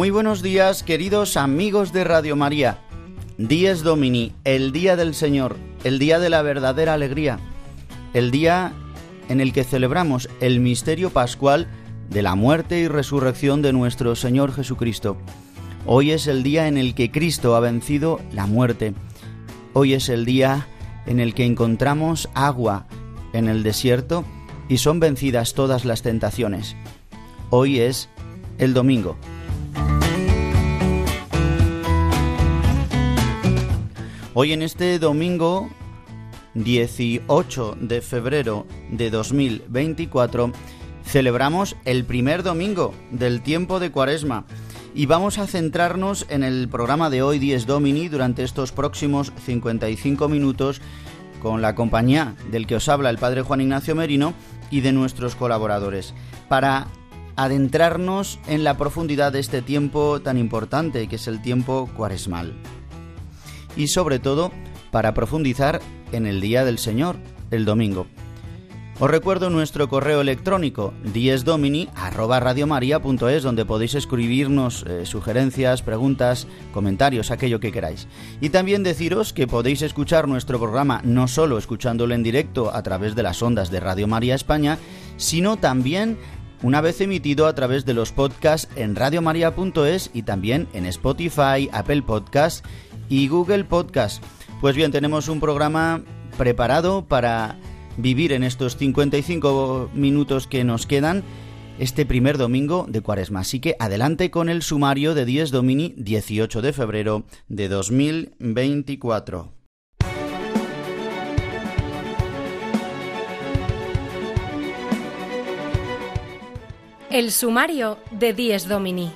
Muy buenos días, queridos amigos de Radio María. Dies Domini, el día del Señor, el día de la verdadera alegría, el día en el que celebramos el misterio pascual de la muerte y resurrección de nuestro Señor Jesucristo. Hoy es el día en el que Cristo ha vencido la muerte. Hoy es el día en el que encontramos agua en el desierto y son vencidas todas las tentaciones. Hoy es el domingo. Hoy en este domingo 18 de febrero de 2024 celebramos el primer domingo del tiempo de Cuaresma. Y vamos a centrarnos en el programa de hoy 10 Domini durante estos próximos 55 minutos con la compañía del que os habla el Padre Juan Ignacio Merino y de nuestros colaboradores. Para adentrarnos en la profundidad de este tiempo tan importante que es el tiempo cuaresmal y sobre todo para profundizar en el Día del Señor, el domingo. Os recuerdo nuestro correo electrónico diesdomini@radiomaria.es donde podéis escribirnos eh, sugerencias, preguntas, comentarios, aquello que queráis. Y también deciros que podéis escuchar nuestro programa no solo escuchándolo en directo a través de las ondas de Radio María España, sino también una vez emitido a través de los podcasts en radiomaria.es y también en Spotify, Apple Podcasts y Google Podcast. Pues bien, tenemos un programa preparado para vivir en estos 55 minutos que nos quedan este primer domingo de Cuaresma. Así que adelante con el sumario de 10 Domini 18 de febrero de 2024. El sumario de 10 Domini.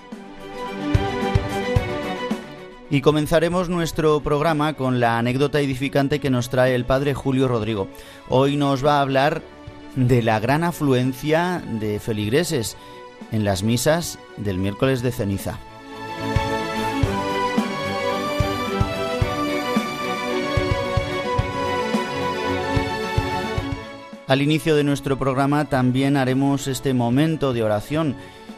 Y comenzaremos nuestro programa con la anécdota edificante que nos trae el padre Julio Rodrigo. Hoy nos va a hablar de la gran afluencia de feligreses en las misas del miércoles de ceniza. Al inicio de nuestro programa también haremos este momento de oración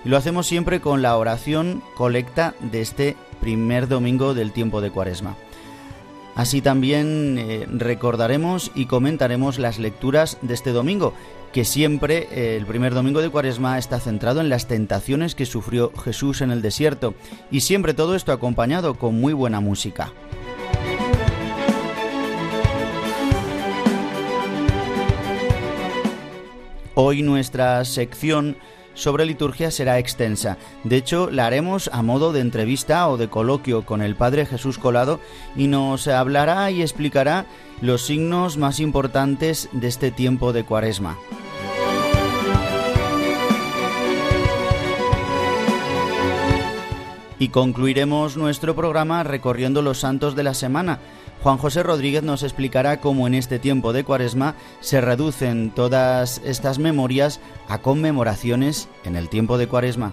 y lo hacemos siempre con la oración colecta de este primer domingo del tiempo de Cuaresma. Así también eh, recordaremos y comentaremos las lecturas de este domingo, que siempre eh, el primer domingo de Cuaresma está centrado en las tentaciones que sufrió Jesús en el desierto, y siempre todo esto acompañado con muy buena música. Hoy nuestra sección sobre liturgia será extensa. De hecho, la haremos a modo de entrevista o de coloquio con el Padre Jesús Colado y nos hablará y explicará los signos más importantes de este tiempo de Cuaresma. Y concluiremos nuestro programa recorriendo los santos de la semana, Juan José Rodríguez nos explicará cómo en este tiempo de Cuaresma se reducen todas estas memorias a conmemoraciones en el tiempo de Cuaresma.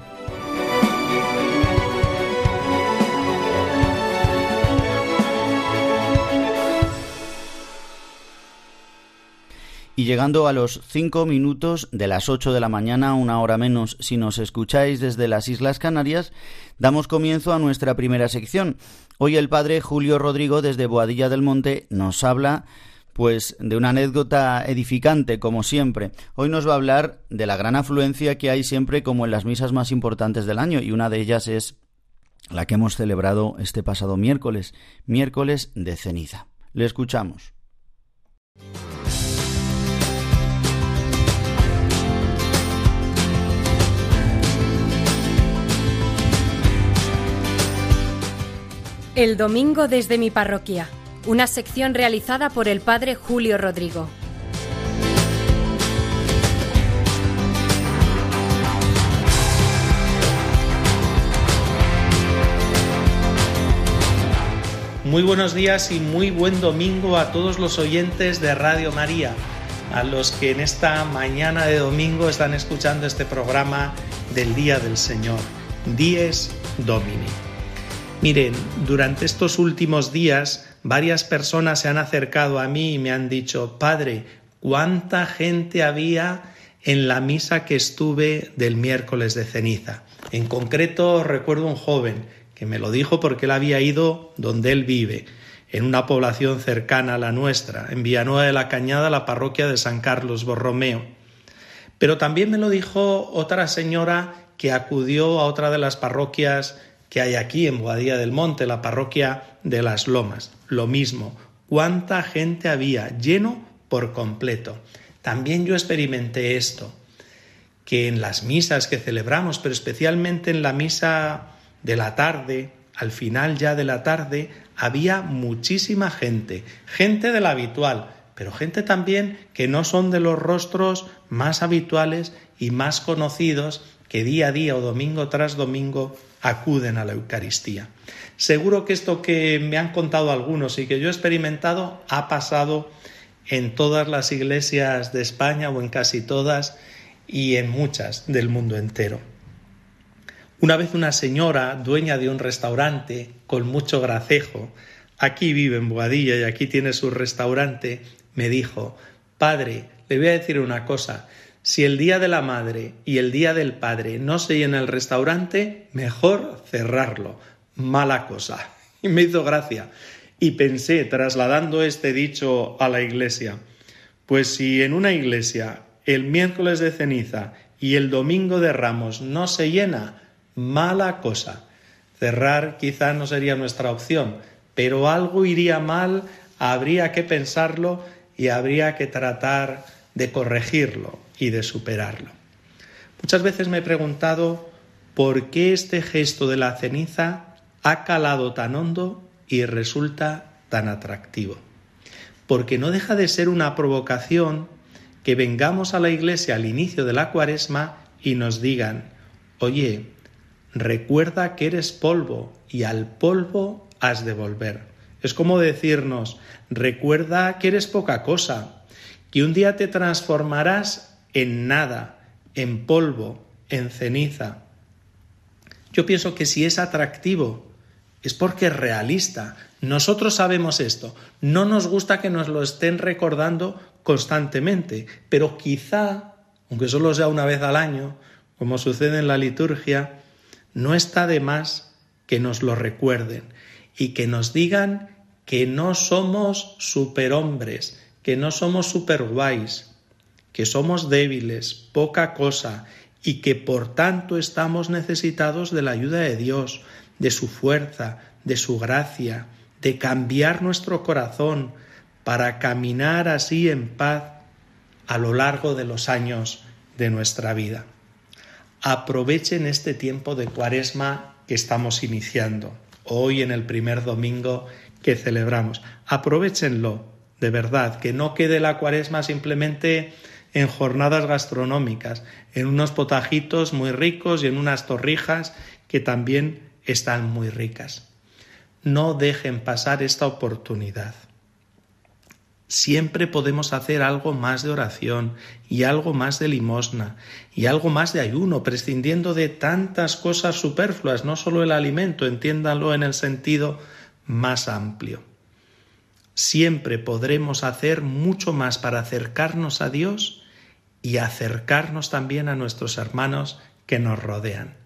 Y llegando a los cinco minutos de las ocho de la mañana, una hora menos si nos escucháis desde las Islas Canarias, damos comienzo a nuestra primera sección. Hoy el padre Julio Rodrigo desde Boadilla del Monte nos habla pues de una anécdota edificante como siempre. Hoy nos va a hablar de la gran afluencia que hay siempre como en las misas más importantes del año y una de ellas es la que hemos celebrado este pasado miércoles, miércoles de ceniza. Le escuchamos. El domingo desde mi parroquia, una sección realizada por el padre Julio Rodrigo. Muy buenos días y muy buen domingo a todos los oyentes de Radio María, a los que en esta mañana de domingo están escuchando este programa del Día del Señor, Dies Domini. Miren, durante estos últimos días varias personas se han acercado a mí y me han dicho, Padre, ¿cuánta gente había en la misa que estuve del miércoles de ceniza? En concreto recuerdo un joven que me lo dijo porque él había ido donde él vive, en una población cercana a la nuestra, en Villanueva de la Cañada, la parroquia de San Carlos Borromeo. Pero también me lo dijo otra señora que acudió a otra de las parroquias que hay aquí en Boadía del Monte, la parroquia de las Lomas. Lo mismo, cuánta gente había, lleno por completo. También yo experimenté esto, que en las misas que celebramos, pero especialmente en la misa de la tarde, al final ya de la tarde, había muchísima gente, gente de la habitual, pero gente también que no son de los rostros más habituales y más conocidos que día a día o domingo tras domingo acuden a la Eucaristía. Seguro que esto que me han contado algunos y que yo he experimentado ha pasado en todas las iglesias de España o en casi todas y en muchas del mundo entero. Una vez una señora, dueña de un restaurante, con mucho gracejo, aquí vive en Boadilla y aquí tiene su restaurante, me dijo, Padre, le voy a decir una cosa, si el día de la madre y el día del padre no se llena el restaurante, mejor cerrarlo. Mala cosa. Y me hizo gracia. Y pensé, trasladando este dicho a la iglesia, pues si en una iglesia el miércoles de ceniza y el domingo de ramos no se llena, mala cosa. Cerrar quizá no sería nuestra opción, pero algo iría mal, habría que pensarlo y habría que tratar de corregirlo y de superarlo. Muchas veces me he preguntado por qué este gesto de la ceniza ha calado tan hondo y resulta tan atractivo. Porque no deja de ser una provocación que vengamos a la iglesia al inicio de la cuaresma y nos digan, oye, recuerda que eres polvo y al polvo has de volver. Es como decirnos, recuerda que eres poca cosa, que un día te transformarás en nada, en polvo, en ceniza. Yo pienso que si es atractivo, es porque es realista. Nosotros sabemos esto. No nos gusta que nos lo estén recordando constantemente, pero quizá, aunque solo sea una vez al año, como sucede en la liturgia, no está de más que nos lo recuerden y que nos digan que no somos superhombres, que no somos superguays, que somos débiles, poca cosa, y que por tanto estamos necesitados de la ayuda de Dios, de su fuerza, de su gracia, de cambiar nuestro corazón para caminar así en paz a lo largo de los años de nuestra vida aprovechen este tiempo de cuaresma que estamos iniciando, hoy en el primer domingo que celebramos. Aprovechenlo, de verdad, que no quede la cuaresma simplemente en jornadas gastronómicas, en unos potajitos muy ricos y en unas torrijas que también están muy ricas. No dejen pasar esta oportunidad. Siempre podemos hacer algo más de oración y algo más de limosna y algo más de ayuno, prescindiendo de tantas cosas superfluas, no solo el alimento, entiéndanlo en el sentido más amplio. Siempre podremos hacer mucho más para acercarnos a Dios y acercarnos también a nuestros hermanos que nos rodean.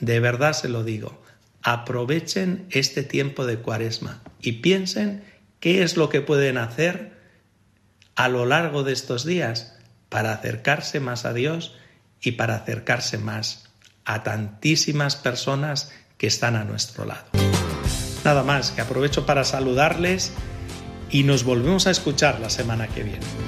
De verdad se lo digo, aprovechen este tiempo de cuaresma y piensen qué es lo que pueden hacer a lo largo de estos días para acercarse más a Dios y para acercarse más a tantísimas personas que están a nuestro lado. Nada más, que aprovecho para saludarles y nos volvemos a escuchar la semana que viene.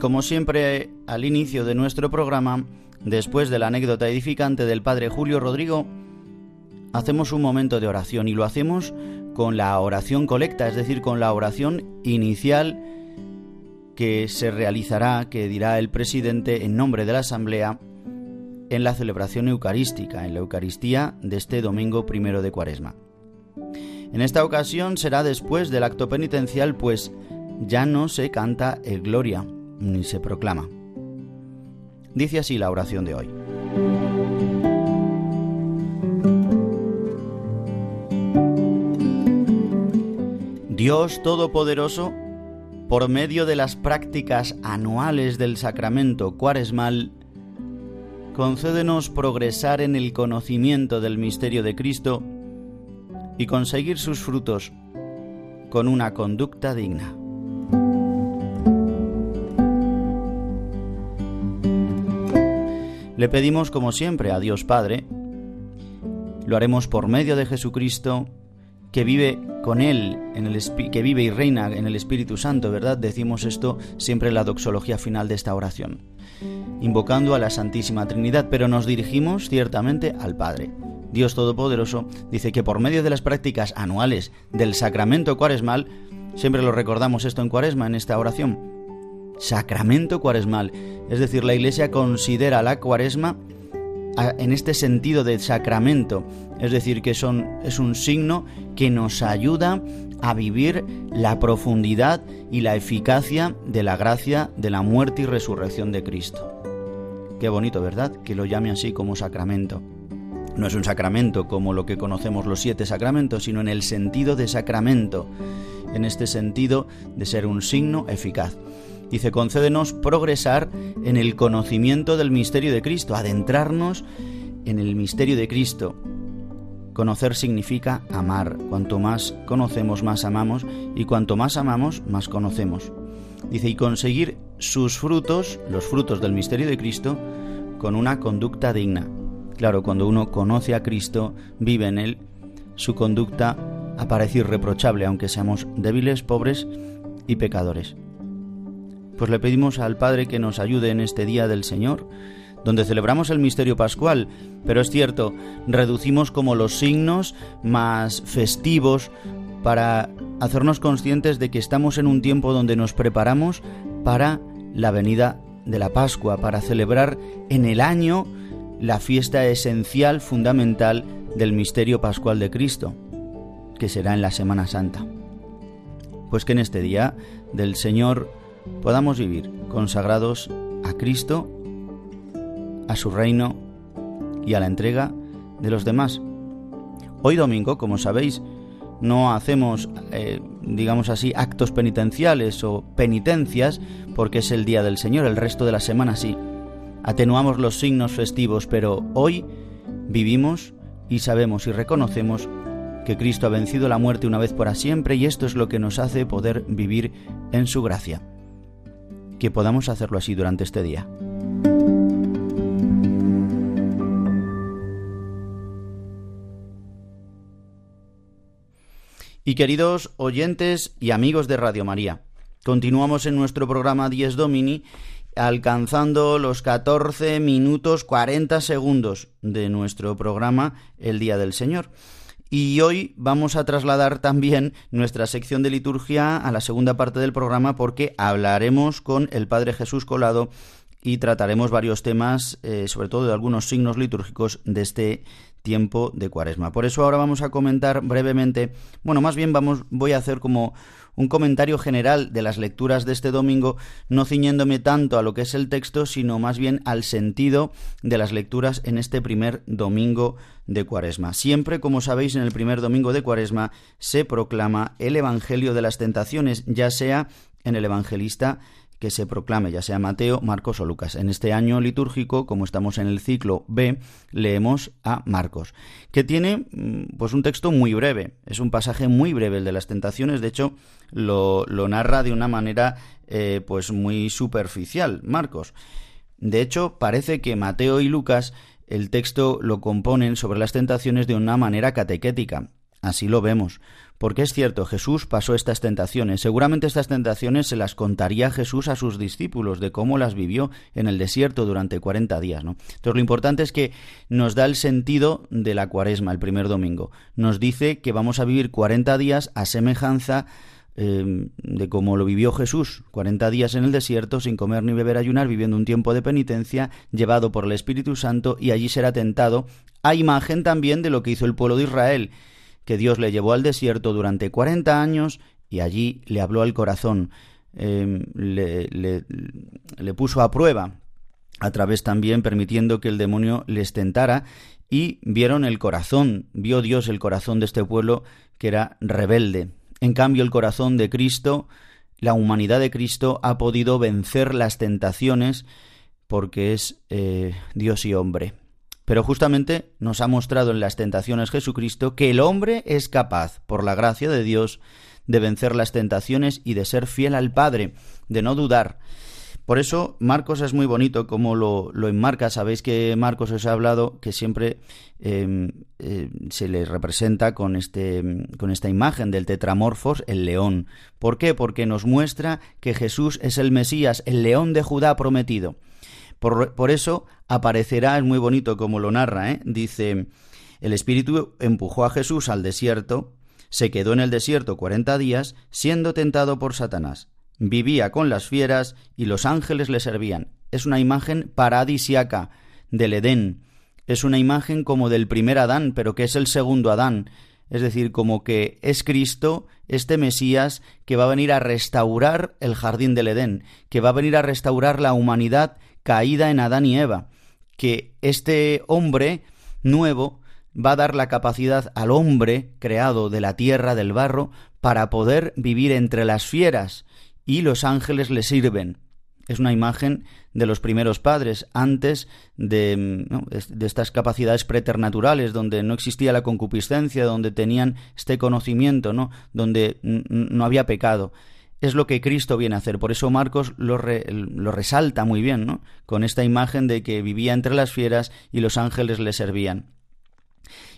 Como siempre, al inicio de nuestro programa, después de la anécdota edificante del Padre Julio Rodrigo, hacemos un momento de oración y lo hacemos con la oración colecta, es decir, con la oración inicial que se realizará, que dirá el presidente en nombre de la Asamblea en la celebración eucarística, en la Eucaristía de este domingo primero de Cuaresma. En esta ocasión será después del acto penitencial, pues ya no se canta el Gloria, ni se proclama. Dice así la oración de hoy. Dios Todopoderoso, por medio de las prácticas anuales del sacramento cuaresmal, concédenos progresar en el conocimiento del misterio de Cristo y conseguir sus frutos con una conducta digna. Le pedimos como siempre a Dios Padre, lo haremos por medio de Jesucristo, que vive con Él, en el que vive y reina en el Espíritu Santo, ¿verdad? Decimos esto siempre en la doxología final de esta oración, invocando a la Santísima Trinidad, pero nos dirigimos ciertamente al Padre. Dios Todopoderoso dice que por medio de las prácticas anuales del sacramento cuaresmal, siempre lo recordamos esto en cuaresma, en esta oración, sacramento cuaresmal. Es decir, la Iglesia considera la cuaresma en este sentido de sacramento, es decir, que son, es un signo que nos ayuda a vivir la profundidad y la eficacia de la gracia de la muerte y resurrección de Cristo. Qué bonito, ¿verdad? Que lo llame así como sacramento. No es un sacramento como lo que conocemos los siete sacramentos, sino en el sentido de sacramento, en este sentido de ser un signo eficaz. Dice, concédenos progresar en el conocimiento del misterio de Cristo, adentrarnos en el misterio de Cristo. Conocer significa amar. Cuanto más conocemos, más amamos, y cuanto más amamos, más conocemos. Dice, y conseguir sus frutos, los frutos del misterio de Cristo, con una conducta digna. Claro, cuando uno conoce a Cristo, vive en Él, su conducta aparece irreprochable, aunque seamos débiles, pobres y pecadores pues le pedimos al Padre que nos ayude en este día del Señor, donde celebramos el misterio pascual, pero es cierto, reducimos como los signos más festivos para hacernos conscientes de que estamos en un tiempo donde nos preparamos para la venida de la Pascua, para celebrar en el año la fiesta esencial, fundamental del misterio pascual de Cristo, que será en la Semana Santa. Pues que en este día del Señor podamos vivir consagrados a Cristo, a su reino y a la entrega de los demás. Hoy domingo, como sabéis, no hacemos, eh, digamos así, actos penitenciales o penitencias porque es el día del Señor, el resto de la semana sí. Atenuamos los signos festivos, pero hoy vivimos y sabemos y reconocemos que Cristo ha vencido la muerte una vez para siempre y esto es lo que nos hace poder vivir en su gracia que podamos hacerlo así durante este día. Y queridos oyentes y amigos de Radio María, continuamos en nuestro programa 10 Domini alcanzando los 14 minutos 40 segundos de nuestro programa El Día del Señor. Y hoy vamos a trasladar también nuestra sección de liturgia a la segunda parte del programa porque hablaremos con el Padre Jesús Colado y trataremos varios temas, eh, sobre todo de algunos signos litúrgicos de este tiempo de Cuaresma. Por eso ahora vamos a comentar brevemente, bueno, más bien vamos voy a hacer como un comentario general de las lecturas de este domingo, no ciñéndome tanto a lo que es el texto, sino más bien al sentido de las lecturas en este primer domingo de Cuaresma. Siempre, como sabéis, en el primer domingo de Cuaresma se proclama el Evangelio de las Tentaciones, ya sea en el evangelista que se proclame, ya sea Mateo, Marcos o Lucas. En este año litúrgico, como estamos en el ciclo B, leemos a Marcos, que tiene mm, pues un texto muy breve, es un pasaje muy breve el de las tentaciones, de hecho lo, narra de una manera eh, pues muy superficial, Marcos. De hecho, parece que Mateo y Lucas el texto lo componen sobre las tentaciones de una manera catequética. Así lo vemos. Porque es cierto, Jesús pasó estas tentaciones. Seguramente estas tentaciones se las contaría Jesús a sus discípulos de cómo las vivió en el desierto durante 40 días, ¿no? Entonces lo importante es que nos da el sentido de la cuaresma, el primer domingo. Nos dice que vamos a vivir 40 días a semejanza em, de cómo lo vivió Jesús, 40 días en el desierto, sin comer ni beber, ayunar, viviendo un tiempo de penitencia, llevado por el Espíritu Santo, y allí será tentado, a imagen también de lo que hizo el pueblo de Israel, que Dios le llevó al desierto durante cuarenta años y allí le habló al corazón, em, le, le puso a prueba, a través también permitiendo que el demonio les tentara y vieron el corazón, vio Dios el corazón de este pueblo que era rebelde. En cambio, el corazón de Cristo, la humanidad de Cristo, ha podido vencer las tentaciones porque es eh, Dios y hombre. Pero justamente nos ha mostrado en las tentaciones Jesucristo que el hombre es capaz, por la gracia de Dios, de vencer las tentaciones y de ser fiel al Padre, de no dudar. Por eso Marcos es muy bonito como lo, lo enmarca. Sabéis que Marcos os ha hablado que siempre em, eh, se le representa con, este, con esta imagen del tetramorfos, el león. ¿Por qué? Porque nos muestra que Jesús es el Mesías, el león de Judá prometido. Por, eso aparecerá, es muy bonito como lo narra, ¿eh? dice, el Espíritu empujó a Jesús al desierto, se quedó en el desierto cuarenta días, siendo tentado por Satanás. Vivía con las fieras y los ángeles le servían. Es una imagen paradisiaca del Edén. Es una imagen como del primer Adán, pero que es el segundo Adán. Es decir, como que es Cristo, este Mesías, que va a venir a restaurar el jardín del Edén, que va a venir a restaurar la humanidad caída en Adán y Eva, que este hombre nuevo va a dar la capacidad al hombre creado de la tierra, del barro, para poder vivir entre las fieras, y los ángeles le sirven. Es una imagen de los primeros padres, antes de, de estas capacidades preternaturales, donde no existía la concupiscencia, donde tenían este conocimiento, ¿no? donde no había pecado es lo que Cristo viene a hacer. Por eso Marcos lo, lo, resalta muy bien, ¿no? Con esta imagen de que vivía entre las fieras y los ángeles le servían.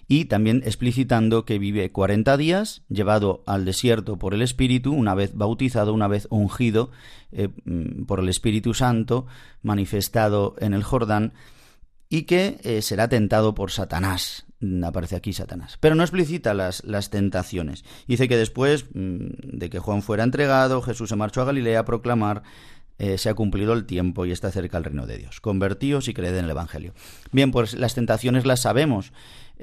Y también explicitando que vive cuarenta días, llevado al desierto por el Espíritu, una vez bautizado, una vez ungido eh, mm, por el Espíritu Santo, manifestado en el Jordán, y que eh, será tentado por Satanás. Mm, aparece aquí Satanás. Pero no explicita las, las tentaciones. Dice que después mm, de que Juan fuera entregado, Jesús se marchó a Galilea a proclamar eh, se ha cumplido el tiempo y está cerca el reino de Dios. Convertíos y creed en el Evangelio. Bien, pues las tentaciones las sabemos.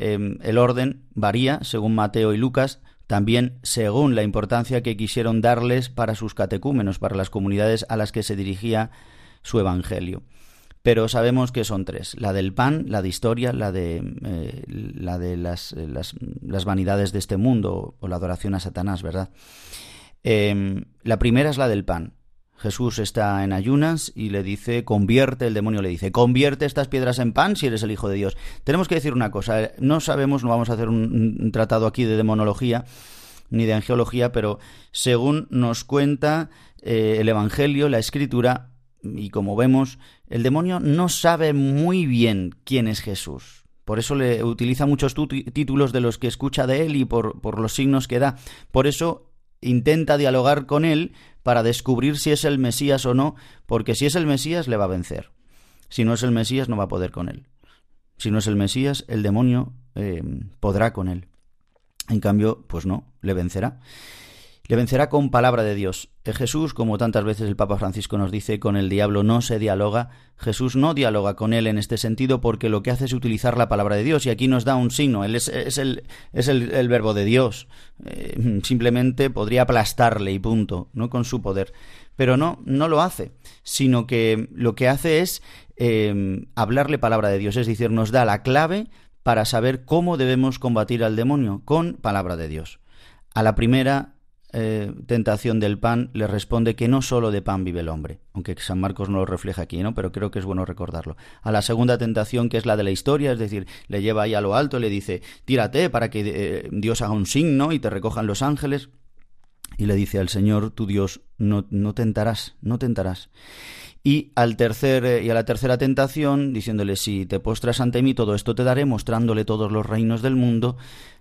Em, el orden varía según Mateo y Lucas, también según la importancia que quisieron darles para sus catecúmenos, para las comunidades a las que se dirigía su Evangelio pero sabemos que son tres. La del pan, la de historia, la de, eh, la de las, eh, las, vanidades de este mundo o la adoración a Satanás, ¿verdad? Em, la primera es la del pan. Jesús está en ayunas y le dice, convierte, el demonio le dice, convierte estas piedras en pan si eres el Hijo de Dios. Tenemos que decir una cosa, eh, no sabemos, no vamos a hacer un, tratado aquí de demonología ni de angeología, pero según nos cuenta el Evangelio, la Escritura, y como vemos, el demonio no sabe muy bien quién es Jesús. Por eso le utiliza muchos títulos de los que escucha de él y por, por los signos que da. Por eso intenta dialogar con él para descubrir si es el Mesías o no, porque si es el Mesías le va a vencer. Si no es el Mesías no va a poder con él. Si no es el Mesías, el demonio eh, podrá con él. En cambio, pues no, le vencerá. Le vencerá con palabra de Dios. Jesús, como tantas veces el Papa Francisco nos dice, con el diablo no se dialoga. Jesús no dialoga con él en este sentido porque lo que hace es utilizar la palabra de Dios y aquí nos da un signo. Él es, el, verbo de Dios. Eh, simplemente podría aplastarle y punto, no con su poder. Pero no, no lo hace, sino que lo que hace es eh, hablarle palabra de Dios, es decir, nos da la clave para saber cómo debemos combatir al demonio con palabra de Dios. A la primera eh, tentación del pan le responde que no solo de pan vive el hombre, aunque San Marcos no lo refleja aquí, ¿no? Pero creo que es bueno recordarlo. A la segunda tentación, que es la de la historia, es decir, le lleva ahí a lo alto, le dice, tírate para que eh, Dios haga un signo y te recojan los ángeles. Y le dice al Señor, tu Dios, no, no tentarás, no tentarás. Y, al tercer, eh, y a la tercera tentación, diciéndole, si te postras ante mí, todo esto te daré, mostrándole todos los reinos del mundo,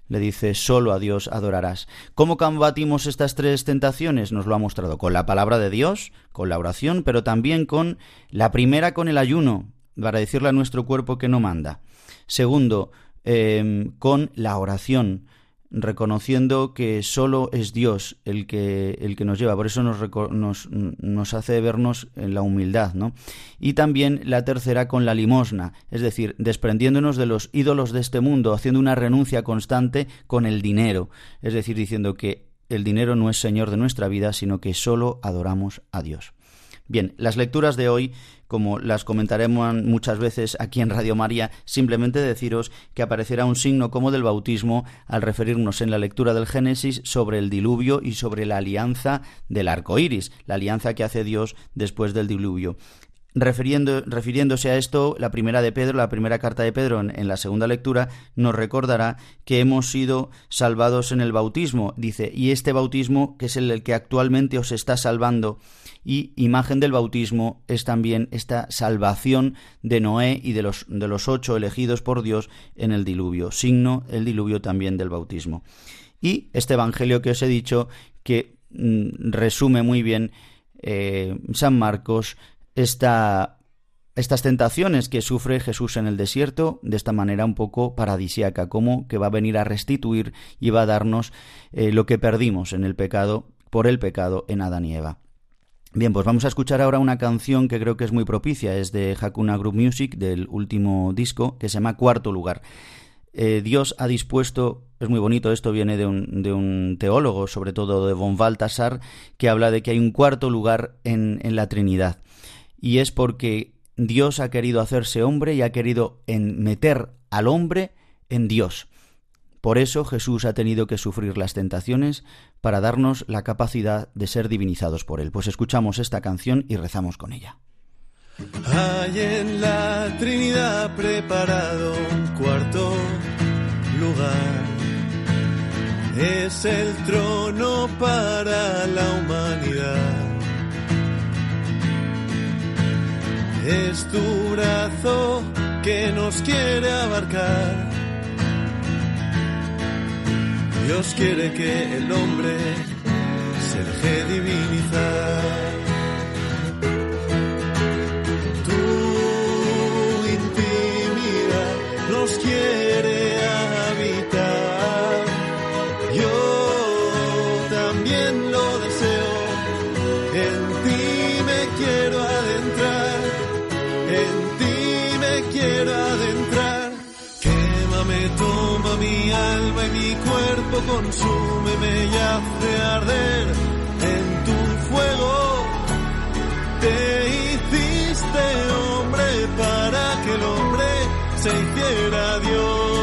le dice, solo a Dios adorarás. ¿Cómo combatimos estas tres tentaciones? Nos lo ha mostrado con la palabra de Dios, con la oración, pero también con la primera, con el ayuno, para decirle a nuestro cuerpo que no manda. Segundo, eh, con la oración, reconociendo que solo es Dios el que, el que nos lleva, por eso nos, nos, hace vernos en la humildad, ¿no? Y también la tercera con la limosna, es decir, desprendiéndonos de los ídolos de este mundo, haciendo una renuncia constante con el dinero, es decir, diciendo que el dinero no es Señor de nuestra vida, sino que solo adoramos a Dios. Bien, las lecturas de hoy, como las comentaremos muchas veces aquí en Radio María, simplemente deciros que aparecerá un signo como del bautismo al referirnos en la lectura del Génesis sobre el diluvio y sobre la alianza del arco iris, la alianza que hace Dios después del diluvio. Refiriéndose a esto, la primera de Pedro, la primera carta de Pedro en, la segunda lectura, nos recordará que hemos sido salvados en el bautismo. Dice, y este bautismo, que es el que actualmente os está salvando, y imagen del bautismo es también esta salvación de Noé y de los, de los ocho elegidos por Dios en el diluvio, signo el diluvio también del bautismo. Y este Evangelio que os he dicho, que mm, resume muy bien eh, San Marcos, esta, estas tentaciones que sufre Jesús en el desierto de esta manera un poco paradisiaca, como que va a venir a restituir y va a darnos eh, lo que perdimos en el pecado, por el pecado en Adán y Eva. Bien, pues vamos a escuchar ahora una canción que creo que es muy propicia, es de Hakuna Group Music, del último disco, que se llama Cuarto Lugar. Eh, Dios ha dispuesto, es muy bonito, esto viene de un, de un, teólogo, sobre todo de von Baltasar, que habla de que hay un cuarto lugar en, en la Trinidad. Y es porque Dios ha querido hacerse hombre y ha querido meter al hombre en Dios. Por eso Jesús ha tenido que sufrir las tentaciones para darnos la capacidad de ser divinizados por Él. Pues escuchamos esta canción y rezamos con ella. Hay en la Trinidad preparado un cuarto lugar. Es el trono para la humanidad. Es tu brazo que nos quiere abarcar Dios quiere que el hombre se deje divinizar. Tu intimidad nos quiere consúmeme y hace arder en tu fuego. Te hiciste hombre para que el hombre se hiciera Dios.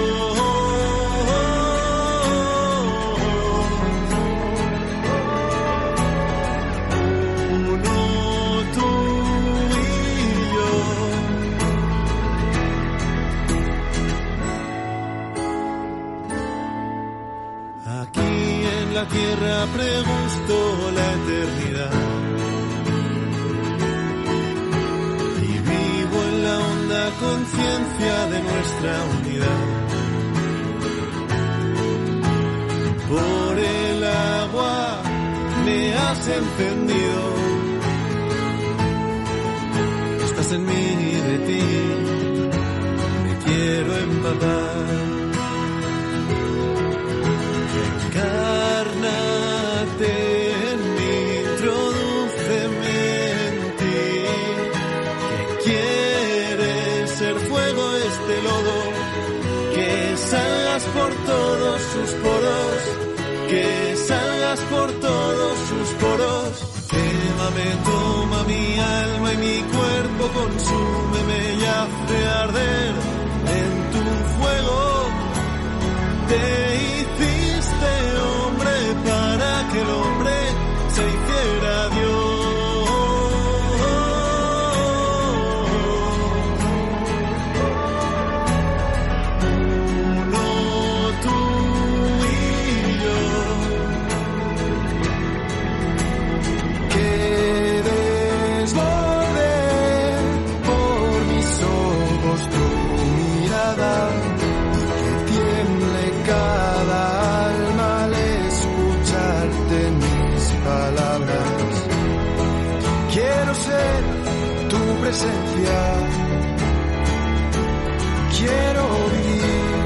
Quiero vivir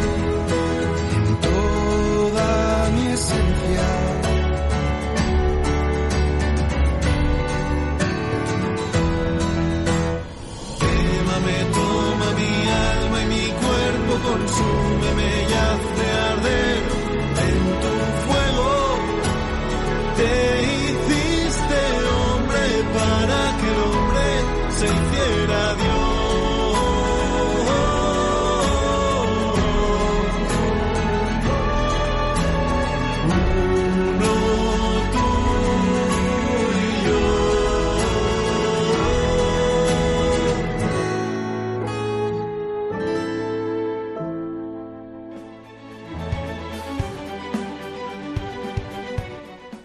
en toda mi esencia. Quémame, toma mi alma y mi cuerpo, consúmeme y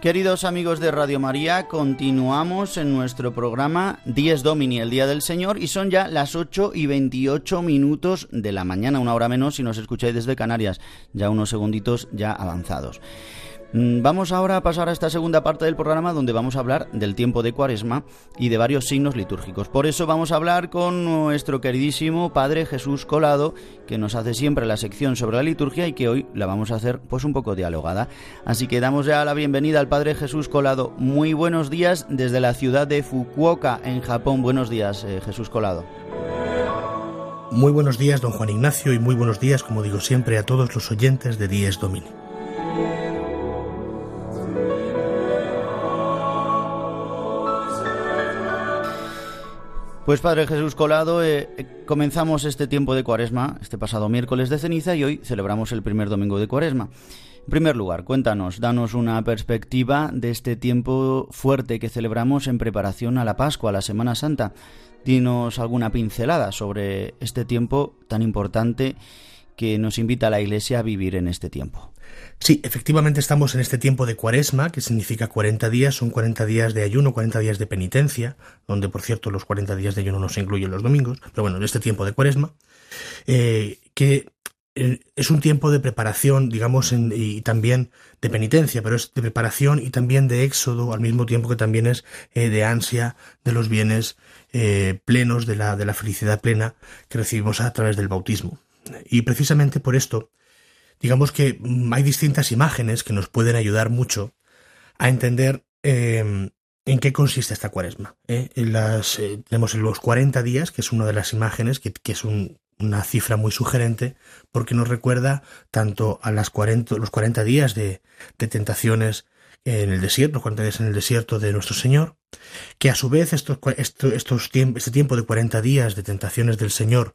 Queridos amigos de Radio María, continuamos en nuestro programa Dies Domini, el Día del Señor, y son ya las 8 y 28 minutos de la mañana, una hora menos si nos escucháis desde Canarias, ya unos segunditos ya avanzados. Mm, Vamos ahora a pasar a esta segunda parte del programa donde vamos a hablar del tiempo de Cuaresma y de varios signos litúrgicos. Por eso vamos a hablar con nuestro queridísimo Padre Jesús Colado, que nos hace siempre la sección sobre la liturgia y que hoy la vamos a hacer pues un poco dialogada. Así que damos ya la bienvenida al Padre Jesús Colado. Muy buenos días desde la ciudad de Fukuoka, en Japón. Buenos días, eh, Jesús Colado. Muy buenos días, don Juan Ignacio, y muy buenos días, como digo siempre, a todos los oyentes de Dies Domini. Pues Padre Jesús Colado, eh, eh, comenzamos este tiempo de Cuaresma, este pasado miércoles de ceniza, y hoy celebramos el primer domingo de Cuaresma. En primer lugar, cuéntanos, danos una perspectiva de este tiempo fuerte que celebramos en preparación a la Pascua, a la Semana Santa. Dinos alguna pincelada sobre este tiempo tan importante que nos invita a la Iglesia a vivir en este tiempo. Sí, efectivamente estamos en este tiempo de cuaresma, que significa 40 días, son 40 días de ayuno, 40 días de penitencia, donde por cierto los 40 días de ayuno no se incluyen los domingos, pero bueno, en este tiempo de cuaresma, eh, que eh, es un tiempo de preparación, digamos, y también de penitencia, pero es de preparación y también de éxodo, al mismo tiempo que también es eh, de ansia de los bienes plenos, de la, de la felicidad plena que recibimos a través del bautismo. Y precisamente por esto, digamos que mm, hay distintas imágenes que nos pueden ayudar mucho a entender eh, en qué consiste esta cuaresma. ¿eh? Las, eh, tenemos los 40 días, que es una de las imágenes, que, es un- una cifra muy sugerente, porque nos recuerda tanto a las 40, los 40 días de, tentaciones en el desierto, 40 días en el desierto de nuestro Señor, que a su vez estos, estos, este tiempo de 40 días de tentaciones del Señor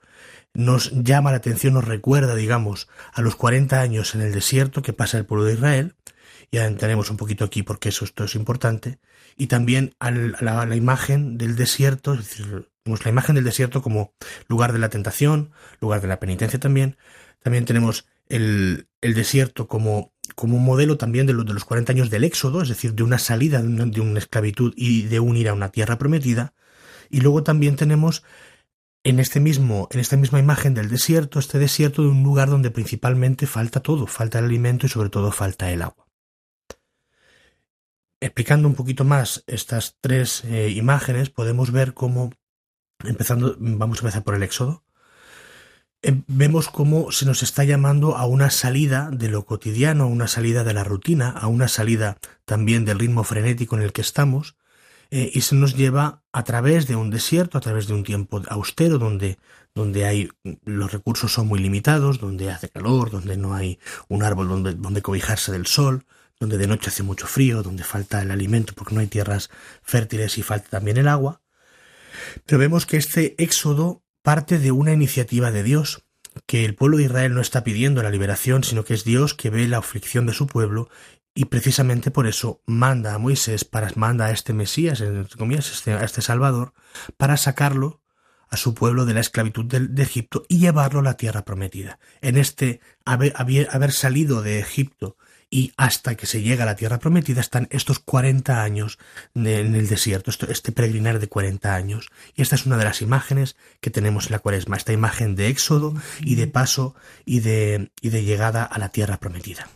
nos llama la atención, nos recuerda, digamos, a los 40 años en el desierto que pasa el pueblo de Israel, ya entraremos un poquito aquí porque eso esto es importante, y también a la, la imagen del desierto, es decir, la imagen del desierto como lugar de la tentación, lugar de la penitencia también, también tenemos el, el desierto como, como un modelo también de, de los 40 años del éxodo, es decir, de una salida de una, de una esclavitud y de unir a una tierra prometida. Y luego también tenemos en este mismo, en esta misma imagen del desierto, este desierto de un lugar donde principalmente falta todo, falta el alimento y sobre todo falta el agua. Explicando un poquito más estas tres eh, imágenes, podemos ver cómo, empezando, vamos a empezar por el Éxodo, eh, vemos cómo se nos está llamando a una salida de lo cotidiano, a una salida de la rutina, a una salida también del ritmo frenético en el que estamos, eh, y se nos lleva a través de un desierto, a través de un tiempo austero donde, donde hay los recursos son muy limitados, donde hace calor, donde no hay un árbol donde, donde cobijarse del sol, donde de noche hace mucho frío, donde falta el alimento porque no hay tierras fértiles y falta también el agua. Pero vemos que este éxodo parte de una iniciativa de Dios, que el pueblo de Israel no está pidiendo la liberación, sino que es Dios que ve la aflicción de su pueblo y precisamente por eso manda a Moisés, para, manda a este Mesías, entre comillas, este, a este Salvador, para sacarlo a su pueblo de la esclavitud de, de, Egipto y llevarlo a la tierra prometida. En este haber, haber, haber salido de Egipto y hasta que se llega a la tierra prometida están estos 40 años de, en el desierto, esto, este peregrinar de 40 años. Y esta es una de las imágenes que tenemos en la cuaresma, esta imagen de éxodo y de paso y de, y de llegada a la tierra prometida.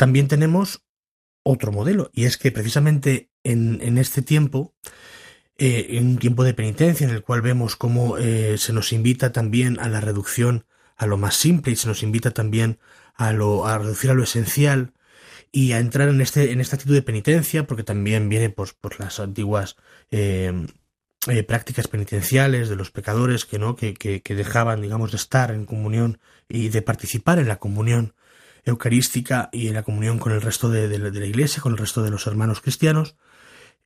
También tenemos otro modelo, y es que precisamente en, este tiempo, eh, en un tiempo de penitencia en el cual vemos cómo eh, se nos invita también a la reducción a lo más simple y se nos invita también a, lo, a reducir a lo esencial y a entrar en, este, en esta actitud de penitencia, porque también viene pues, por las antiguas eh, prácticas penitenciales de los pecadores que, ¿no? Que, que, que, dejaban, digamos, de estar en comunión y de participar en la comunión eucarística y en la comunión con el resto de, de, la iglesia, con el resto de los hermanos cristianos.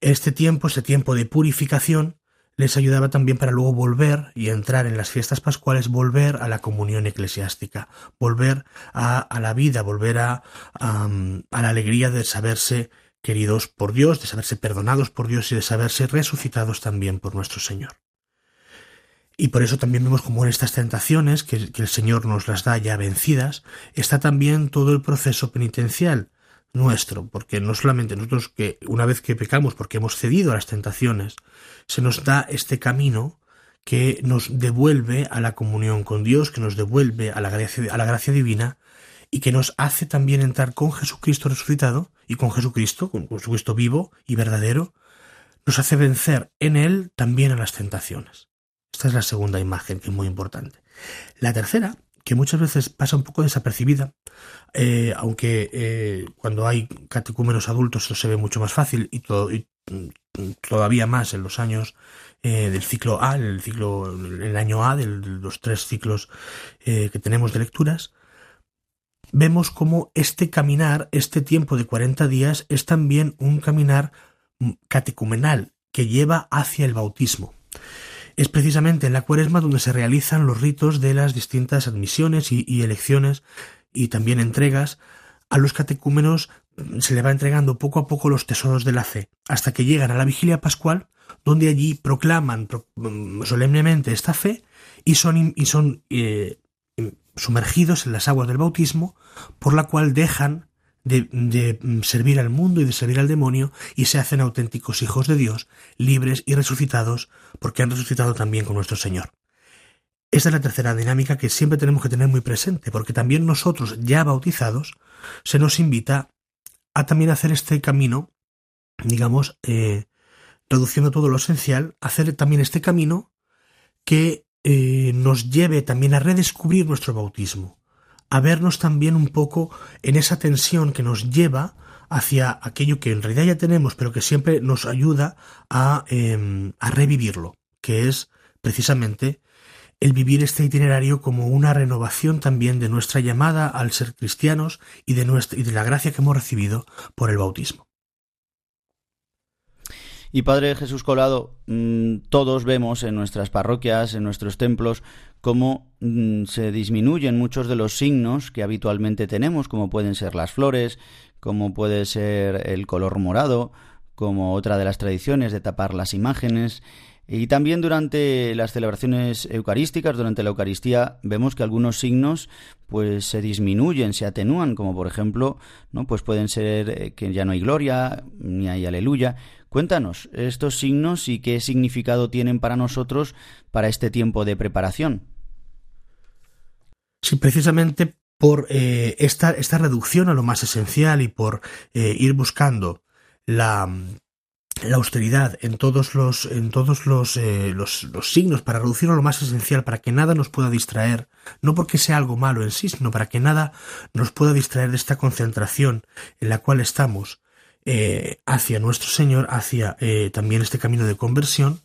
Este tiempo, este tiempo de purificación, les ayudaba también para luego volver y entrar en las fiestas pascuales, volver a la comunión eclesiástica, volver a, la vida, volver a la alegría de saberse queridos por Dios, de saberse perdonados por Dios y de saberse resucitados también por nuestro Señor. Y por eso también vemos como en estas tentaciones, que, que, el Señor nos las da ya vencidas, está también todo el proceso penitencial nuestro, porque no solamente nosotros que una vez que pecamos, porque hemos cedido a las tentaciones, se nos da este camino que nos devuelve a la comunión con Dios, que nos devuelve a la gracia, a la gracia divina y que nos hace también entrar con Jesucristo resucitado y con Jesucristo, con Jesucristo vivo y verdadero, nos hace vencer en Él también a las tentaciones. Esta es la segunda imagen que es muy importante. La tercera, que muchas veces pasa un poco desapercibida, eh, aunque eh, cuando hay catecúmenos adultos se ve mucho más fácil y, y todavía más en los años eh, del ciclo A, el ciclo, el año A de los tres ciclos que tenemos de lecturas, vemos como este caminar, este tiempo de 40 días, es también un caminar catecumenal que lleva hacia el bautismo. Es precisamente en la cuaresma donde se realizan los ritos de las distintas admisiones y, elecciones y también entregas a los catecúmenos se le va entregando poco a poco los tesoros de la fe, hasta que llegan a la vigilia pascual, donde allí proclaman mm, solemnemente esta fe y son, y son eh, sumergidos en las aguas del bautismo, por la cual dejan de, mm, servir al mundo y de servir al demonio y se hacen auténticos hijos de Dios, libres y resucitados, porque han resucitado también con nuestro Señor. Esta es la tercera dinámica que siempre tenemos que tener muy presente, porque también nosotros, ya bautizados, se nos invita a también hacer este camino, digamos, eh, reduciendo todo lo esencial, hacer también este camino que eh, nos lleve también a redescubrir nuestro bautismo, a vernos también un poco en esa tensión que nos lleva hacia aquello que en realidad ya tenemos, pero que siempre nos ayuda a, eh, a revivirlo, que es precisamente el vivir este itinerario como una renovación también de nuestra llamada al ser cristianos y de, nuestra, y de la gracia que hemos recibido por el bautismo. Y Padre Jesús Colado, mm, todos vemos en nuestras parroquias, en nuestros templos, cómo mm, se disminuyen muchos de los signos que habitualmente tenemos, como pueden ser las flores, como puede ser el color morado, como otra de las tradiciones de tapar las imágenes. Y también durante las celebraciones eucarísticas, durante la Eucaristía, vemos que algunos signos pues se disminuyen, se atenúan, como por ejemplo, ¿no? Pues pueden ser eh, que ya no hay gloria, ni hay aleluya. Cuéntanos estos signos y qué significado tienen para nosotros para este tiempo de preparación. Sí, precisamente por eh, esta, esta, reducción a lo más esencial y por eh, ir buscando la, la austeridad en todos los en todos los, eh, los, los, signos para reducir a lo más esencial para que nada nos pueda distraer no porque sea algo malo en sí sino para que nada nos pueda distraer de esta concentración en la cual estamos eh, hacia nuestro Señor hacia eh, también este camino de conversión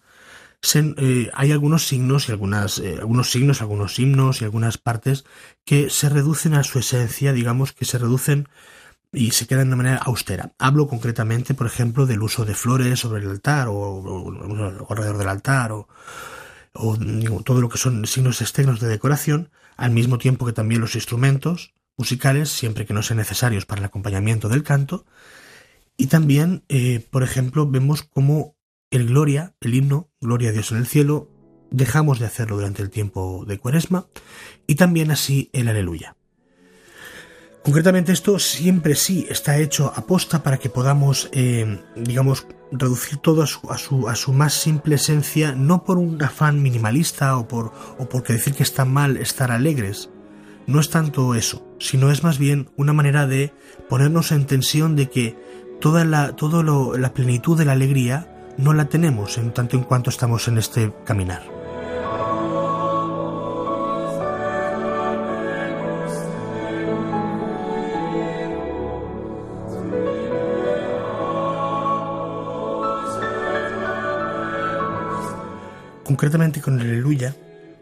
hay algunos signos y algunas algunos signos algunos himnos y algunas partes que se reducen a su esencia digamos que se reducen y se quedan de manera austera. Hablo concretamente, por ejemplo, del uso de flores sobre el altar o, alrededor del altar o, todo lo que son signos externos de decoración, al mismo tiempo que también los instrumentos musicales, siempre que no sean necesarios para el acompañamiento del canto. Y también, eh, por ejemplo, vemos cómo el Gloria, el himno, Gloria a Dios en el cielo, dejamos de hacerlo durante el tiempo de Cuaresma y también así el Aleluya. Concretamente esto siempre sí está hecho a posta para que podamos, eh, digamos, reducir todo a su, a, su, a su, más simple esencia, no por un afán minimalista o por o porque decir que está mal estar alegres. No es tanto eso, sino es más bien una manera de ponernos en tensión de que toda la, todo la plenitud de la alegría no la tenemos en tanto en cuanto estamos en este caminar. concretamente con el aleluya,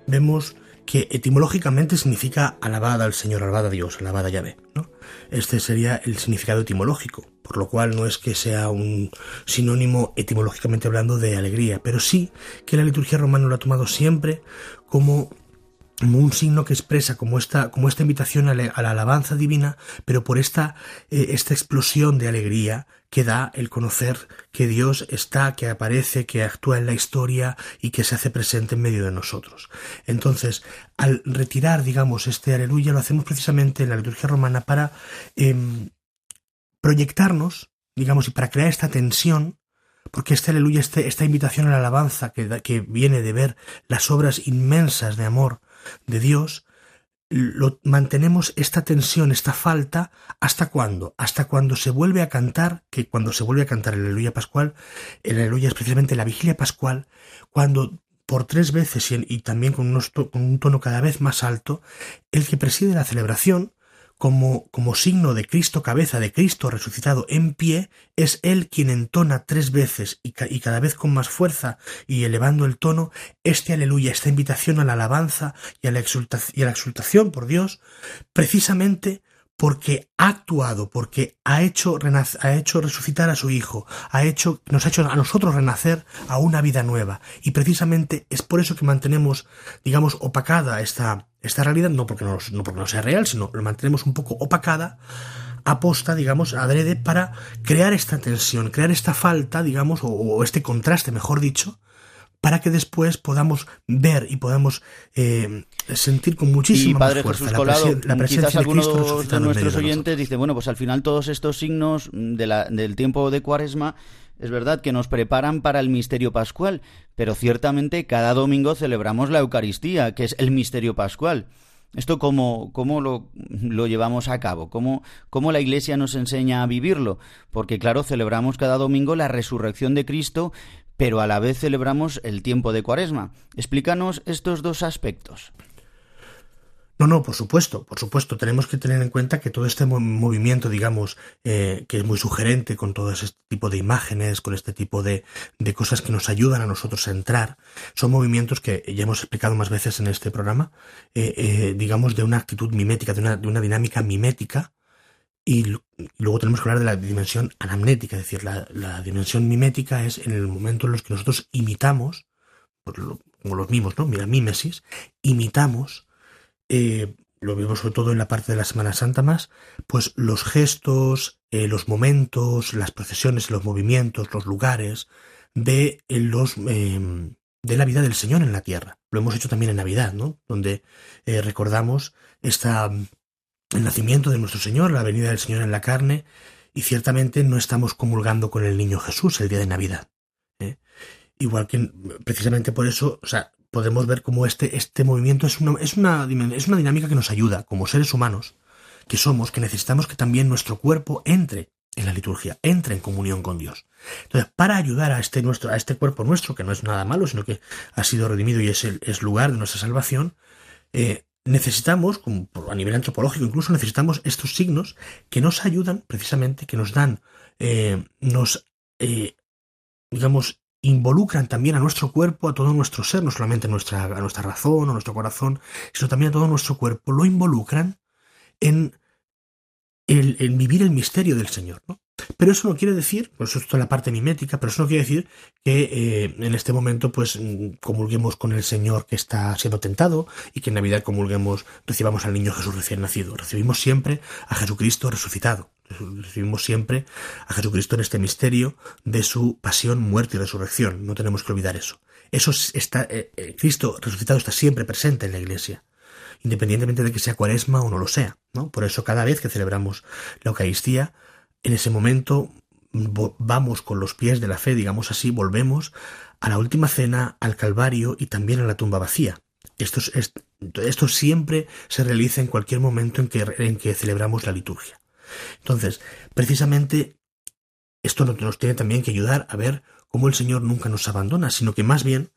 vemos que etimológicamente significa alabada al Señor, alabada a Dios, alabada a Yahvé. ¿no? Este sería el significado etimológico, por lo cual no es que sea un sinónimo etimológicamente hablando de alegría, pero sí que la liturgia romana lo ha tomado siempre como como un signo que expresa como esta, como esta invitación a la, alabanza divina, pero por esta, eh, esta explosión de alegría que da el conocer que Dios está, que aparece, que actúa en la historia y que se hace presente en medio de nosotros. Entonces, al retirar, digamos, este aleluya, lo hacemos precisamente en la liturgia romana para em, proyectarnos, digamos, y para crear esta tensión porque este aleluya, este, esta invitación a la alabanza que, que viene de ver las obras inmensas de amor de Dios, lo, mantenemos esta tensión, esta falta, ¿hasta cuándo? Hasta cuando se vuelve a cantar, que cuando se vuelve a cantar el aleluya pascual, el aleluya es precisamente la vigilia pascual, cuando por tres veces y, también con, con un tono cada vez más alto, el que preside la celebración como, como signo de Cristo cabeza, de Cristo resucitado en pie, es Él quien entona tres veces y, y, cada vez con más fuerza y elevando el tono este aleluya, esta invitación a la alabanza y a la, y a la exultación por Dios, precisamente porque ha actuado, porque ha hecho, ha hecho resucitar a su Hijo, ha hecho, nos ha hecho a nosotros renacer a una vida nueva. Y precisamente es por eso que mantenemos, digamos, opacada esta, esta realidad, no porque no, no porque no sea real, sino lo mantenemos un poco opacada, aposta, digamos, adrede para crear esta tensión, crear esta falta, digamos, o este contraste, mejor dicho, para que después podamos ver y podamos eh, sentir con muchísima Padre fuerza Jesús Colado, la, presencia quizás de algunos de nuestros oyentes dice bueno pues al final todos estos signos de la, del tiempo de Cuaresma es verdad que nos preparan para el misterio pascual, pero ciertamente cada domingo celebramos la Eucaristía, que es el misterio pascual. ¿Esto cómo, cómo lo, lo, llevamos a cabo? ¿Cómo, ¿Cómo la Iglesia nos enseña a vivirlo? Porque claro, celebramos cada domingo la resurrección de Cristo, pero a la vez celebramos el tiempo de Cuaresma. Explícanos estos dos aspectos. No, no, por supuesto, por supuesto. Tenemos que tener en cuenta que todo este movimiento, digamos, eh, que es muy sugerente con todo este tipo de imágenes, con este tipo de, cosas que nos ayudan a nosotros a entrar, son movimientos que ya hemos explicado más veces en este programa, eh, eh, digamos, de una actitud mimética, de una, dinámica mimética, y, luego tenemos que hablar de la dimensión anamnética, es decir, la, la dimensión mimética es en el momento en los que nosotros imitamos, como los mimos, ¿no? Mira, mímesis, imitamos eh, lo vemos sobre todo en la parte de la Semana Santa más, pues los gestos, eh, los momentos, las procesiones, los movimientos, los lugares de eh, los de la vida del Señor en la tierra. Lo hemos hecho también en Navidad, ¿no? Donde recordamos esta, el nacimiento de nuestro Señor, la venida del Señor en la carne, y ciertamente no estamos comulgando con el niño Jesús el día de Navidad. Igual que precisamente por eso, o sea, podemos ver cómo este, este movimiento es una, es, una, es una dinámica que nos ayuda como seres humanos que somos, que necesitamos que también nuestro cuerpo entre en la liturgia, entre en comunión con Dios. Entonces, para ayudar a este, nuestro, a este cuerpo nuestro, que no es nada malo, sino que ha sido redimido y es el es lugar de nuestra salvación, eh, necesitamos, como a nivel antropológico incluso, necesitamos estos signos que nos ayudan precisamente, que nos dan, eh, nos, eh, digamos, involucran también a nuestro cuerpo, a todo nuestro ser, no solamente a nuestra, a nuestra razón o nuestro corazón, sino también a todo nuestro cuerpo, lo involucran en, el, vivir el misterio del Señor. ¿no? Pero eso no quiere decir, pues esto es la parte mimética, pero eso no quiere decir que eh, en este momento pues comulguemos con el Señor que está siendo tentado y que en Navidad comulguemos, recibamos al niño Jesús recién nacido. Recibimos siempre a Jesucristo resucitado. Recibimos siempre a Jesucristo en este misterio de su pasión, muerte y resurrección. No tenemos que olvidar eso. Eso está, eh, eh, Cristo resucitado está siempre presente en la Iglesia, independientemente de que sea cuaresma o no lo sea. ¿no? Por eso cada vez que celebramos la Eucaristía, en ese momento vamos con los pies de la fe, digamos así, volvemos a la última cena, al Calvario y también a la tumba vacía. Esto, esto siempre se realiza en cualquier momento en que, en que celebramos la liturgia. Entonces, precisamente, esto nos tiene también que ayudar a ver cómo el Señor nunca nos abandona, sino que más bien,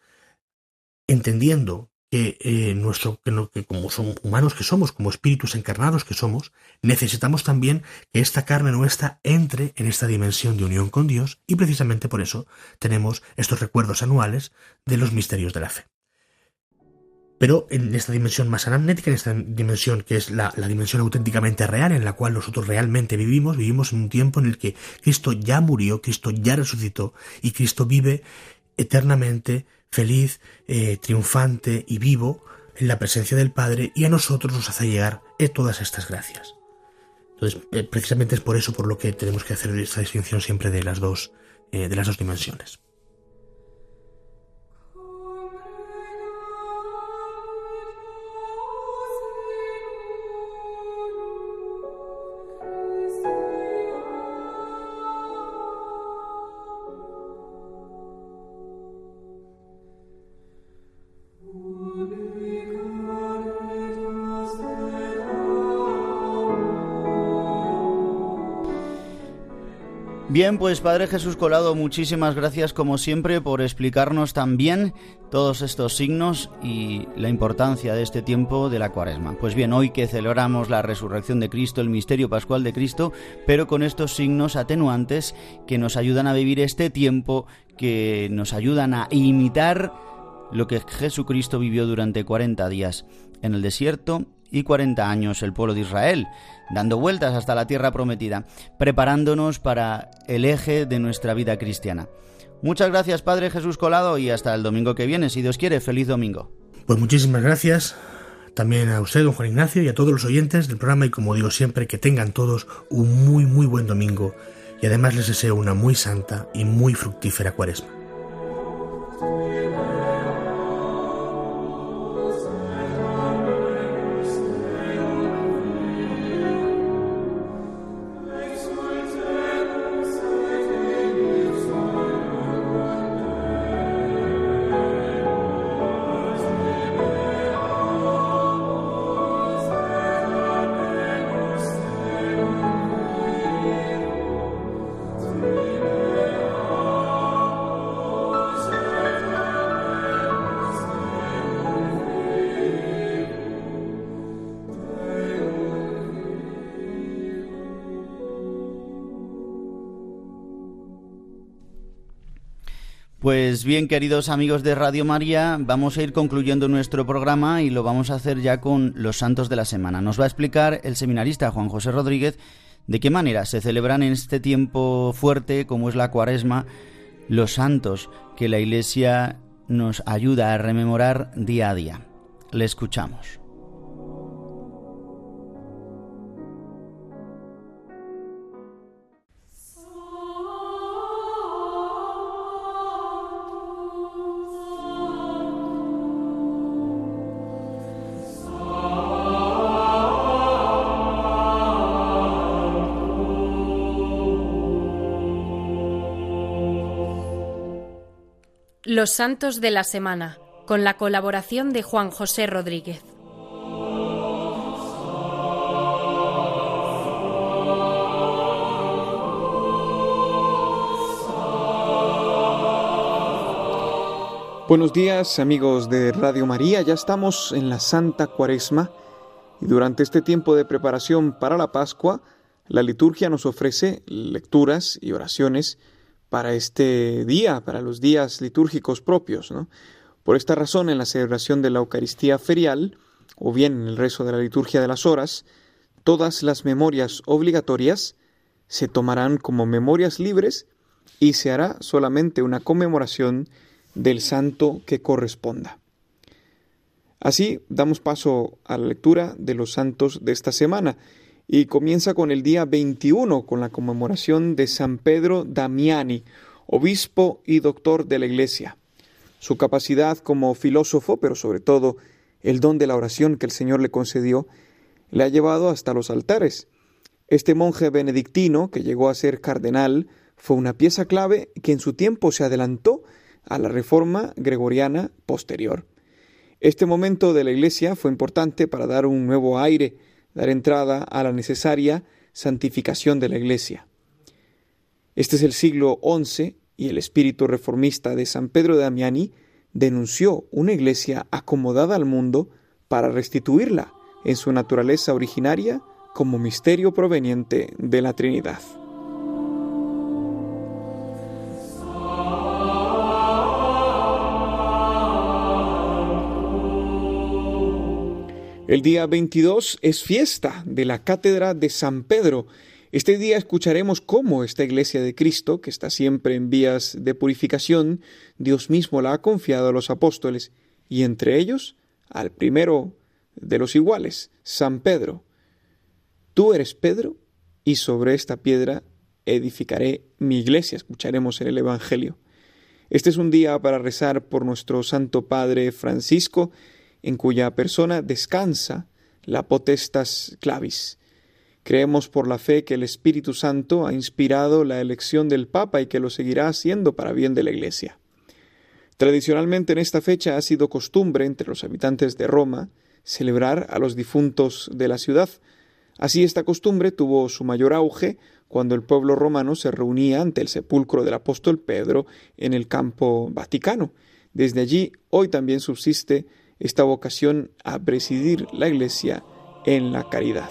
entendiendo que, eh, nuestro, que, como son humanos que somos, como espíritus encarnados que somos, necesitamos también que esta carne nuestra entre en esta dimensión de unión con Dios y precisamente por eso tenemos estos recuerdos anuales de los misterios de la fe. Pero en esta dimensión más anamnética, en esta dimensión que es la, dimensión auténticamente real, en la cual nosotros realmente vivimos, vivimos en un tiempo en el que Cristo ya murió, Cristo ya resucitó y Cristo vive eternamente feliz, eh, triunfante y vivo en la presencia del Padre y a nosotros nos hace llegar eh, todas estas gracias. Entonces, eh, precisamente es por eso por lo que tenemos que hacer esta distinción siempre de las dos, de las dos dimensiones. Bien, pues Padre Jesús Colado, muchísimas gracias como siempre por explicarnos también todos estos signos y la importancia de este tiempo de la cuaresma. Pues bien, hoy que celebramos la resurrección de Cristo, el misterio pascual de Cristo, pero con estos signos atenuantes que nos ayudan a vivir este tiempo, que nos ayudan a imitar lo que Jesucristo vivió durante 40 días en el desierto y 40 años el pueblo de Israel, dando vueltas hasta la tierra prometida, preparándonos para el eje de nuestra vida cristiana. Muchas gracias, Padre Jesús Colado, y hasta el domingo que viene, si Dios quiere, feliz domingo. Pues muchísimas gracias también a usted, don Juan Ignacio, y a todos los oyentes del programa, y como digo siempre, que tengan todos un muy, muy buen domingo, y además les deseo una muy santa y muy fructífera cuaresma. Pues bien, queridos amigos de Radio María, vamos a ir concluyendo nuestro programa y lo vamos a hacer ya con los santos de la semana. Nos va a explicar el seminarista Juan José Rodríguez de qué manera se celebran en este tiempo fuerte, como es la cuaresma, los santos que la Iglesia nos ayuda a rememorar día a día. Le escuchamos. Los Santos de la Semana, con la colaboración de Juan José Rodríguez. Buenos días amigos de Radio María, ya estamos en la Santa Cuaresma y durante este tiempo de preparación para la Pascua, la liturgia nos ofrece lecturas y oraciones para este día, para los días litúrgicos propios. Por esta razón, en la celebración de la Eucaristía ferial, o bien en el rezo de la liturgia de las horas, todas las memorias obligatorias se tomarán como memorias libres y se hará solamente una conmemoración del santo que corresponda. Así damos paso a la lectura de los santos de esta semana y comienza con el día 21, con la conmemoración de San Pedro Damiani, obispo y doctor de la Iglesia. Su capacidad como filósofo, pero sobre todo el don de la oración que el Señor le concedió, le ha llevado hasta los altares. Este monje benedictino, que llegó a ser cardenal, fue una pieza clave que en su tiempo se adelantó a la reforma gregoriana posterior. Este momento de la Iglesia fue importante para dar un nuevo aire dar entrada a la necesaria santificación de la Iglesia. Este es el siglo XI y el espíritu reformista de San Pedro de Damiani denunció una Iglesia acomodada al mundo para restituirla en su naturaleza originaria como misterio proveniente de la Trinidad. El día 22 es fiesta de la Cátedra de San Pedro. Este día escucharemos cómo esta Iglesia de Cristo, que está siempre en vías de purificación, Dios mismo la ha confiado a los apóstoles, y entre ellos al primero de los iguales, San Pedro. Tú eres Pedro, y sobre esta piedra edificaré mi iglesia, escucharemos en el Evangelio. Este es un día para rezar por nuestro Santo Padre Francisco, en cuya persona descansa la potestas clavis. Creemos por la fe que el Espíritu Santo ha inspirado la elección del Papa y que lo seguirá haciendo para bien de la Iglesia. Tradicionalmente en esta fecha ha sido costumbre entre los habitantes de Roma celebrar a los difuntos de la ciudad. Así esta costumbre tuvo su mayor auge cuando el pueblo romano se reunía ante el sepulcro del apóstol Pedro en el campo vaticano. Desde allí hoy también subsiste esta vocación a presidir la Iglesia en la caridad.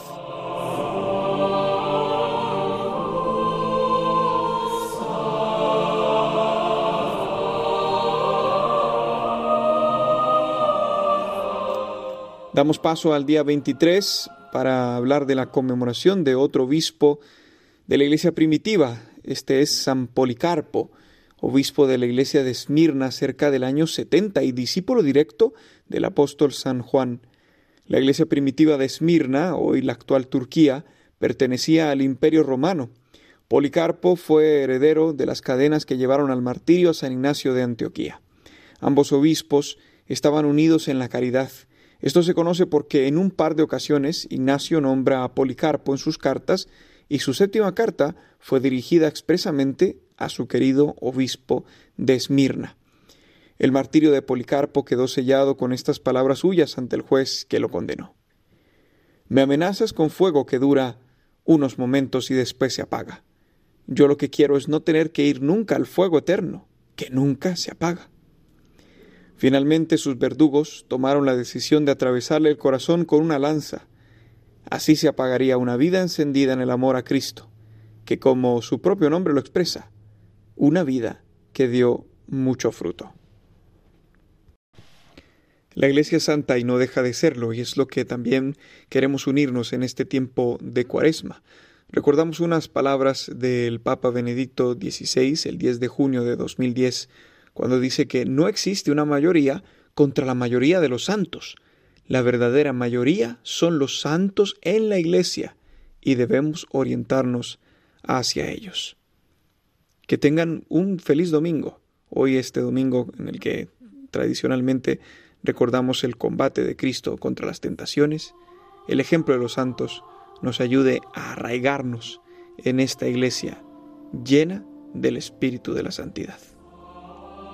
Damos paso al día 23 para hablar de la conmemoración de otro obispo de la iglesia primitiva. Este es San Policarpo, obispo de la iglesia de Esmirna cerca del año 70 y discípulo directo del apóstol San Juan. La iglesia primitiva de Esmirna, hoy la actual Turquía, pertenecía al imperio romano. Policarpo fue heredero de las cadenas que llevaron al martirio a San Ignacio de Antioquía. Ambos obispos estaban unidos en la caridad. Esto se conoce porque en un par de ocasiones Ignacio nombra a Policarpo en sus cartas y su séptima carta fue dirigida expresamente a su querido obispo de Esmirna. El martirio de Policarpo quedó sellado con estas palabras suyas ante el juez que lo condenó. Me amenazas con fuego que dura unos momentos y después se apaga. Yo lo que quiero es no tener que ir nunca al fuego eterno, que nunca se apaga. Finalmente sus verdugos tomaron la decisión de atravesarle el corazón con una lanza. Así se apagaría una vida encendida en el amor a Cristo, que como su propio nombre lo expresa, una vida que dio mucho fruto. La Iglesia es santa y no deja de serlo, y es lo que también queremos unirnos en este tiempo de Cuaresma. Recordamos unas palabras del Papa Benedicto XVI el 10 de junio de 2010, cuando dice que no existe una mayoría contra la mayoría de los santos. La verdadera mayoría son los santos en la Iglesia y debemos orientarnos hacia ellos. Que tengan un feliz domingo. Hoy este domingo en el que tradicionalmente recordamos el combate de Cristo contra las tentaciones, el ejemplo de los santos nos ayude a arraigarnos en esta iglesia llena del Espíritu de la Santidad.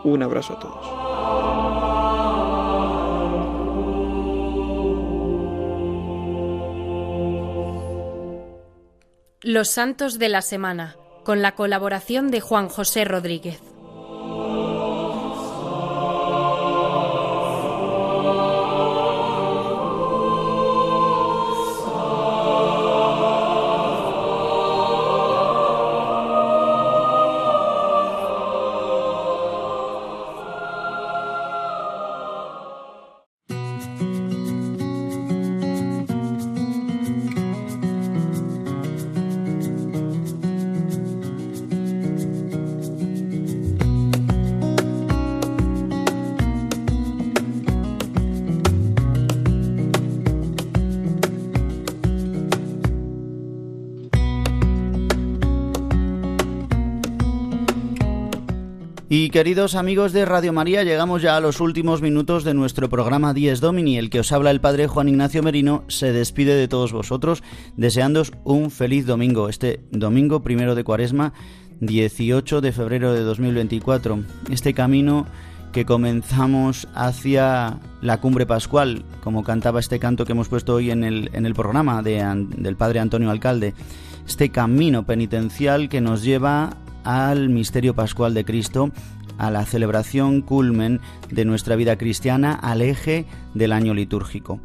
Un abrazo a todos. Los Santos de la Semana, con la colaboración de Juan José Rodríguez. Y queridos amigos de Radio María, llegamos ya a los últimos minutos de nuestro programa Dies Domini. El que os habla el Padre Juan Ignacio Merino se despide de todos vosotros, deseándos un feliz domingo. Este domingo primero de Cuaresma, 18 de febrero de 2024. Este camino que comenzamos hacia la cumbre pascual, como cantaba este canto que hemos puesto hoy en el, en el programa de, del Padre Antonio Alcalde. Este camino penitencial que nos lleva al misterio pascual de Cristo, a la celebración culmen de nuestra vida cristiana, al eje del año litúrgico.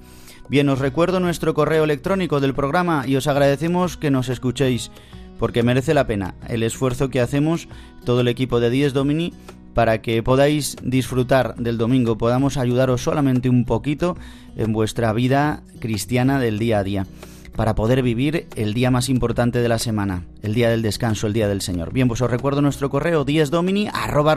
Bien, os recuerdo nuestro correo electrónico del programa y os agradecemos que nos escuchéis, porque merece la pena el esfuerzo que hacemos todo el equipo de Dies Domini para que podáis disfrutar del domingo, podamos ayudaros solamente un poquito en vuestra vida cristiana del día a día para poder vivir el día más importante de la semana, el día del descanso, el día del Señor. Bien, pues os recuerdo nuestro correo diesdomini arroba.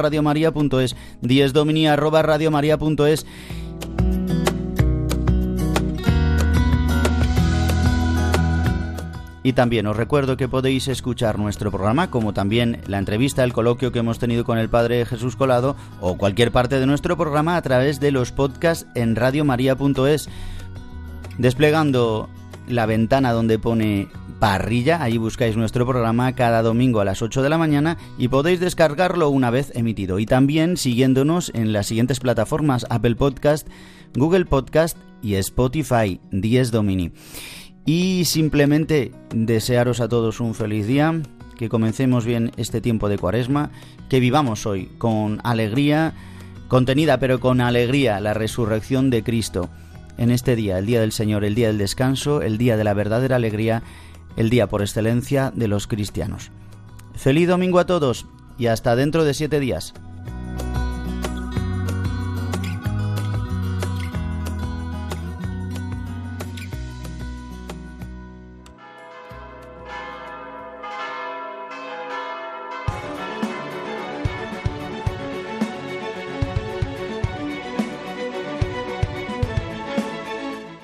Y también os recuerdo que podéis escuchar nuestro programa, como también la entrevista, el coloquio que hemos tenido con el Padre Jesús Colado, o cualquier parte de nuestro programa a través de los podcasts en radiomaria.es. Desplegando la ventana donde pone parrilla, ahí buscáis nuestro programa cada domingo a las 8 de la mañana y podéis descargarlo una vez emitido. Y también siguiéndonos en las siguientes plataformas Apple Podcast, Google Podcast y Spotify 10 Domini. Y simplemente desearos a todos un feliz día, que comencemos bien este tiempo de cuaresma, que vivamos hoy con alegría, contenida pero con alegría la resurrección de Cristo en este día, el día del Señor, el día del descanso, el día de la verdadera alegría, el día por excelencia de los cristianos. Feliz domingo a todos y hasta dentro de siete días.